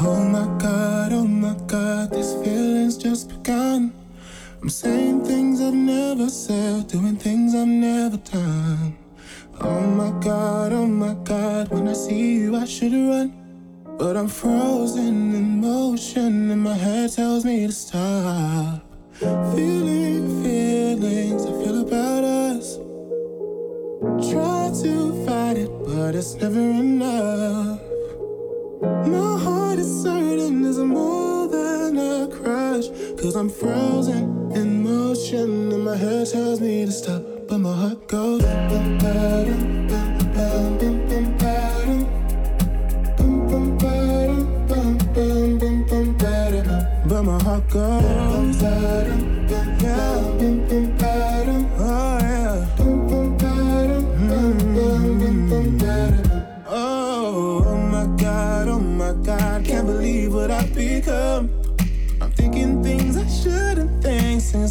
Oh my god, oh my god, this feeling's just begun. I'm saying things I've never said, doing things I've never done. Oh my god, oh my god, when I see you, I should run. But I'm frozen in motion, and my head tells me to stop. Feeling feelings I feel about us. Try to fight it, but it's never enough. My heart is certain there's more than a crush. Cause I'm frozen in motion, and my head tells me to stop. But my heart goes. But my heart goes.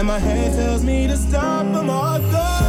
and my head tells me to stop. But my heart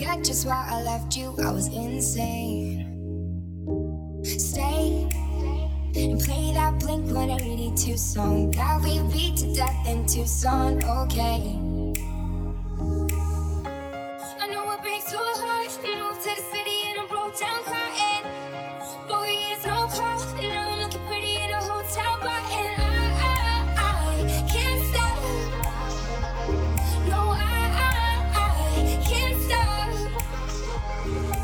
forget just what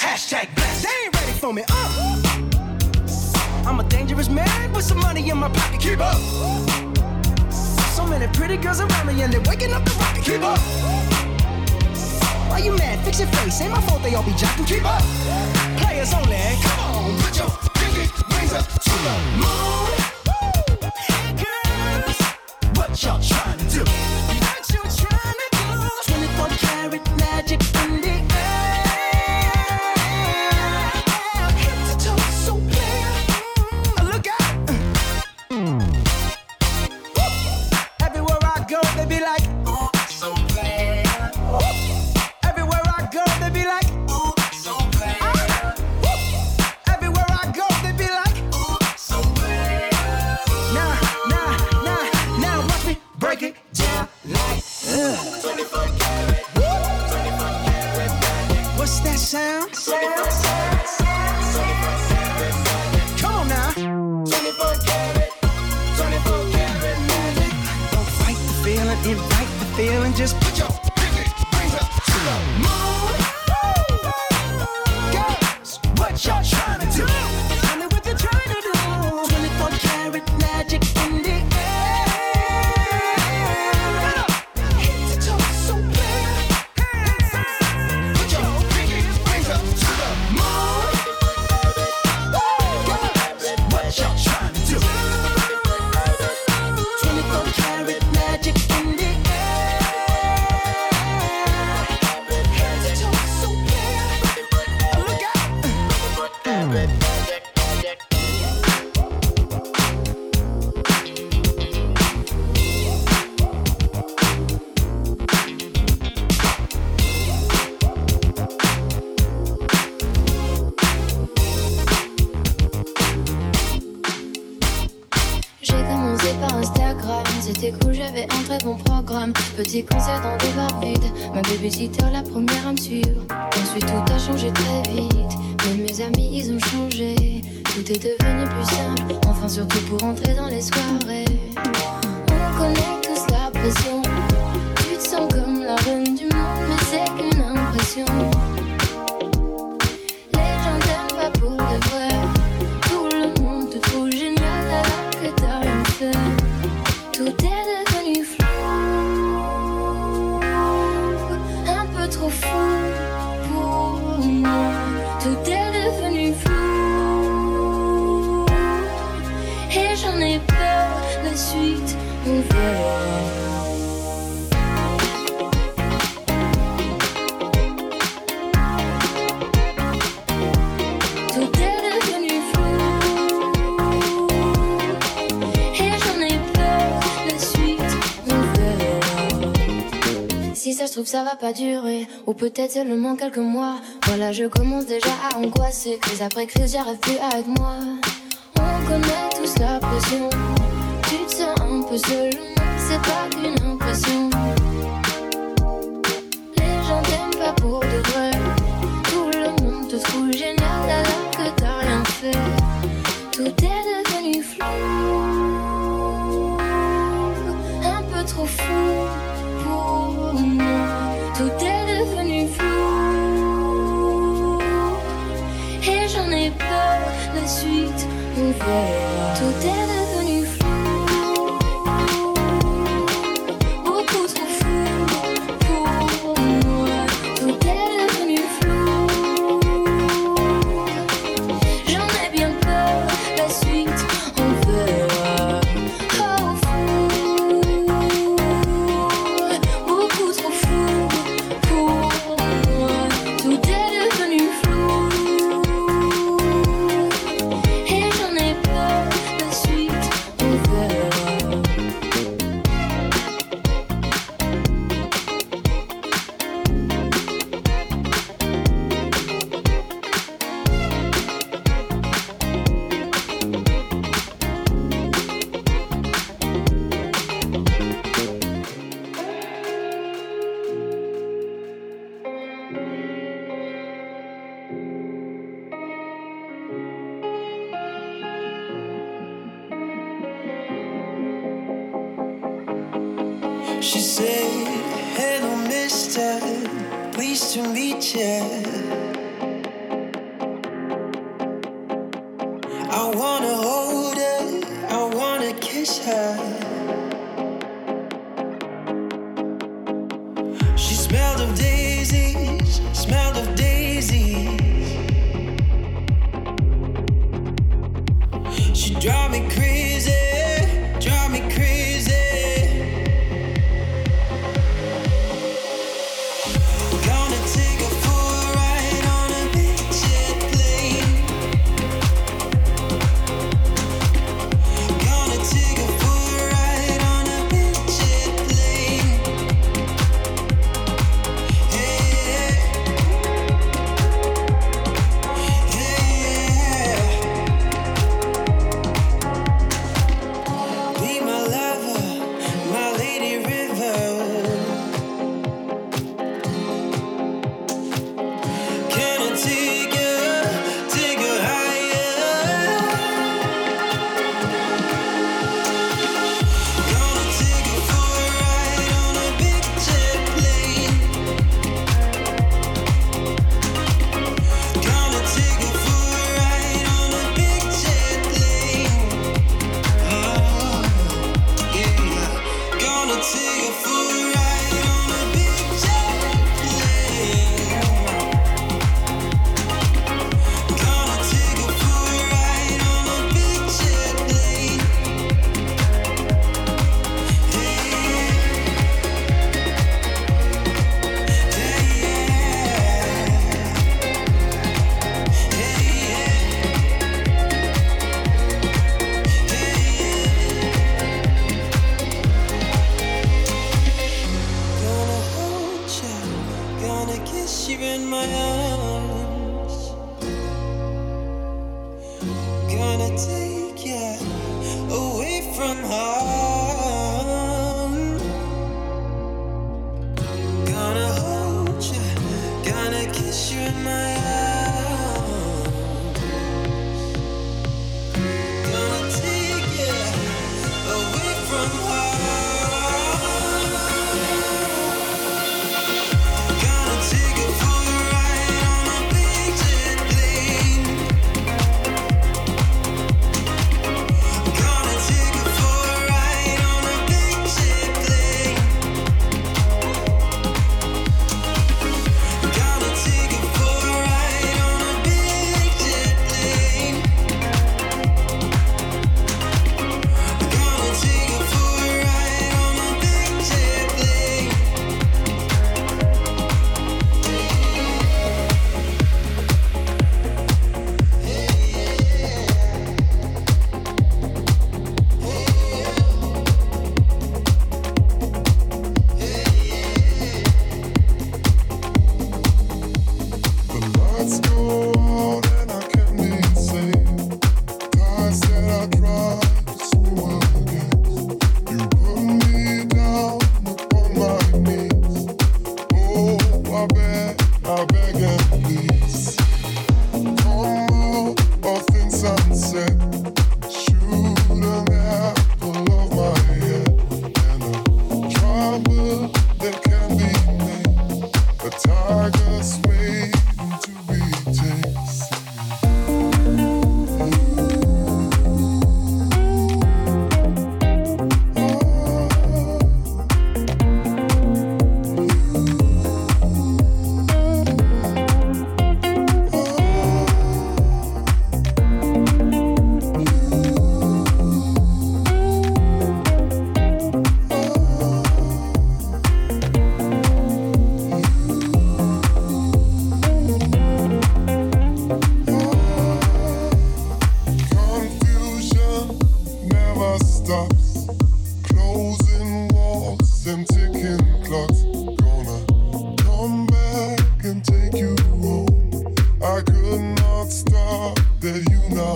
Hashtag blessed. They ain't ready for me. Uh. I'm a dangerous man with some money in my pocket. Keep up. So many pretty girls around me and they're waking up the rocket. Keep up. Why you mad? Fix your face. Ain't my fault they all be jocking. Keep up. Players only. Come on, put your pinky rings up to the moon. Hey girls, what y'all trying to do? La première à me suivre. Ensuite, tout a changé très vite. Mais mes amis, ils ont changé. Tout est devenu plus simple. Enfin, surtout pour entrer dans l'espoir. ça va pas durer, ou peut-être seulement quelques mois. Voilà, je commence déjà à angoisser, crise après crise, j'arrive plus à être moi. On connaît tous la pression, tu te sens un peu seul, c'est pas qu'une impression. la suite, on verra. Tout est de that you know.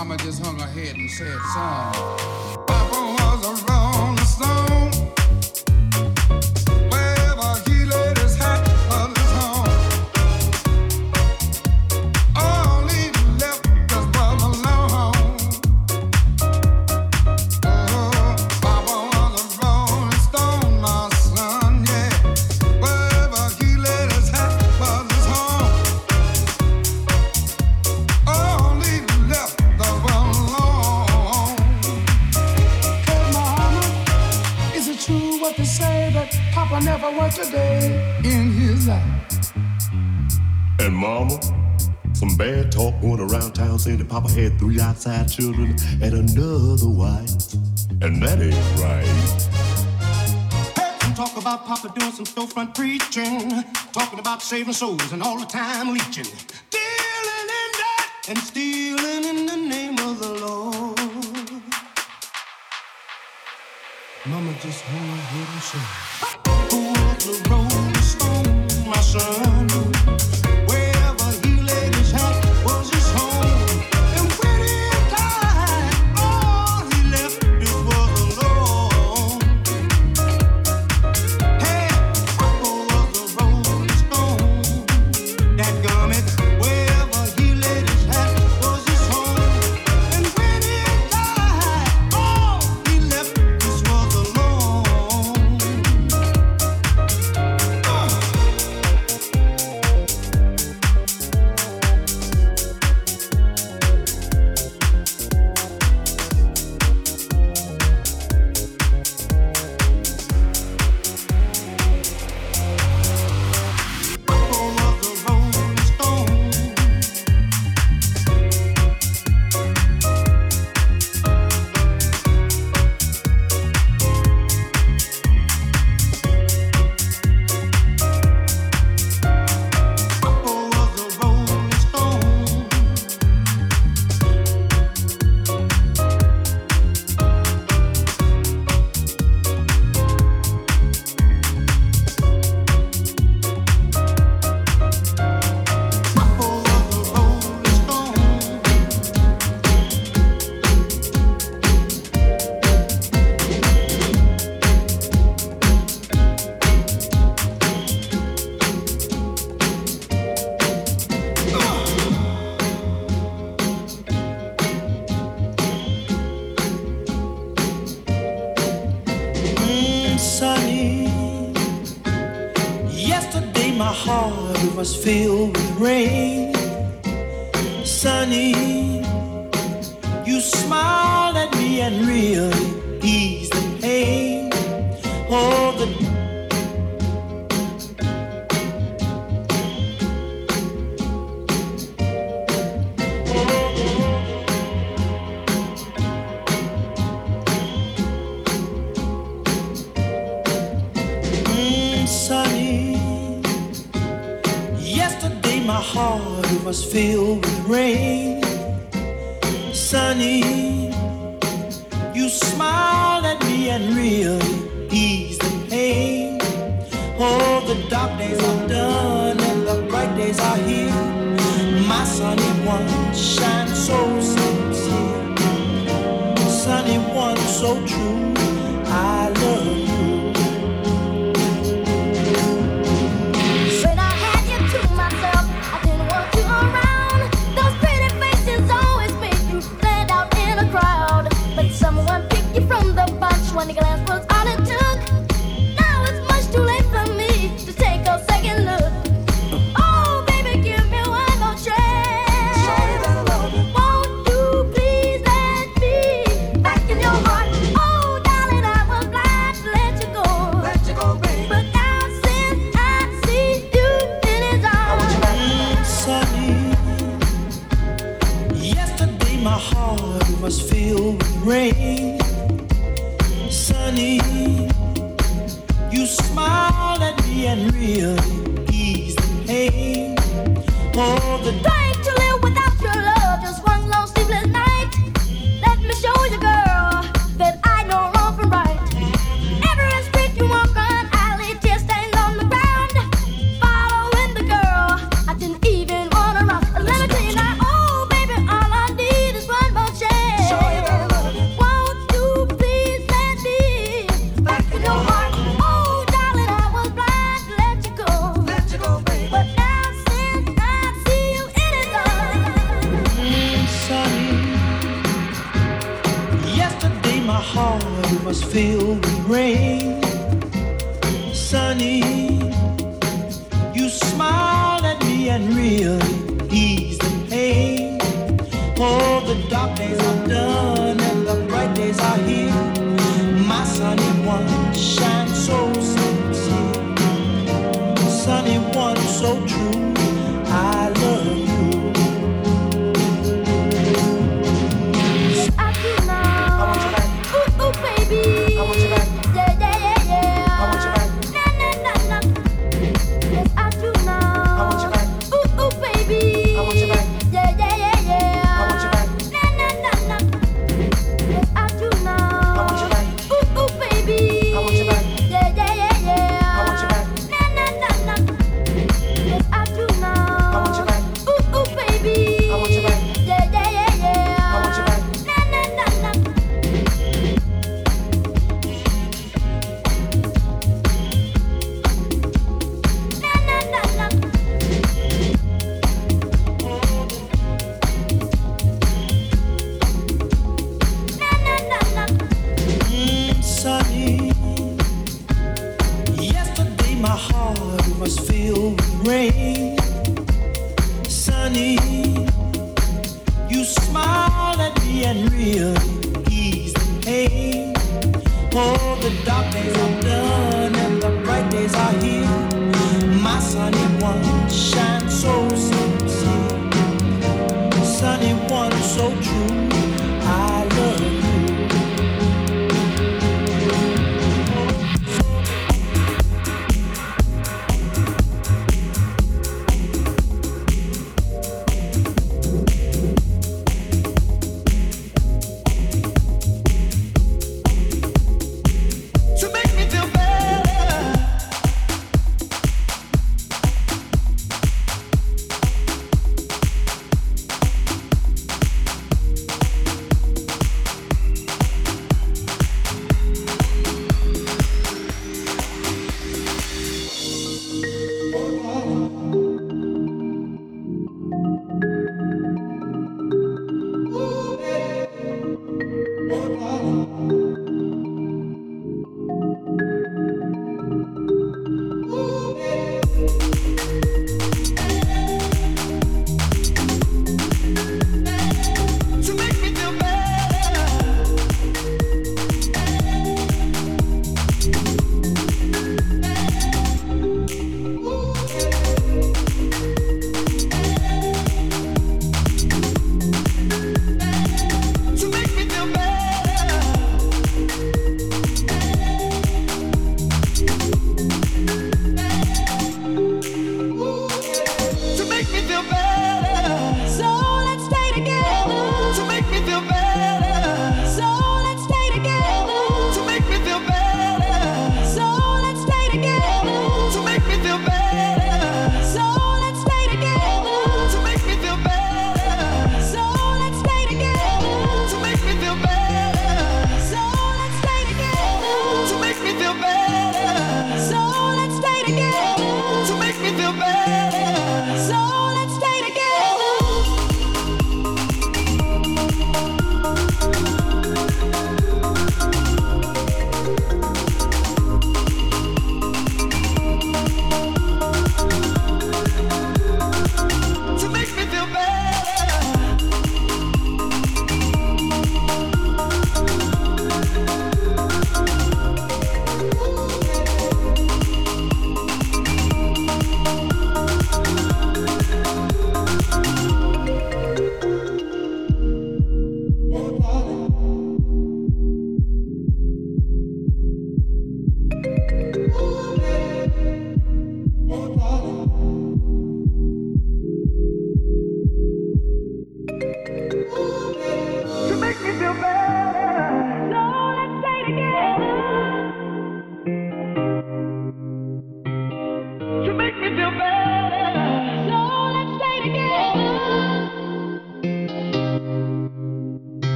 Mama just hung her head and said, son, saying that Papa had three outside children and another wife. And that ain't right. Talk about Papa doing some storefront preaching, talking about saving souls and all the time leeching, dealing in that and stealing in the name of the Lord. Mama just hung her head and said, Who was the rolling stone, my son? Was filled with rain. Sunny, you smiled at me and really eased the pain. Oh, the dark days are done and the bright days are here. My sunny one shines so sincere. Sunny one so true. my heart was filled with rain. Sunny, you smiled at me and really eased the pain. Oh, the dark days are done and the bright days are here. My sunny one shines so.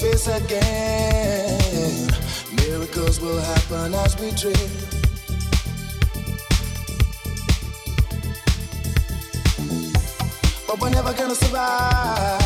Face again. Miracles will happen as we dream. But we're never gonna survive.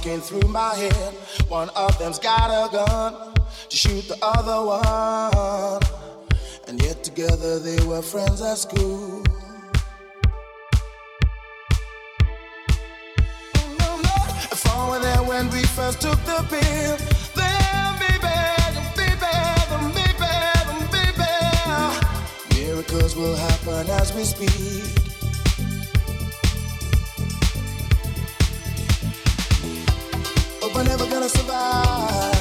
walking through my head. One of them's got a gun to shoot the other one. And yet together they were friends at school. From were there when we first took the pill. They'll be bad, be bad, be bad, be bad. Miracles will happen as we speak. We're never gonna survive.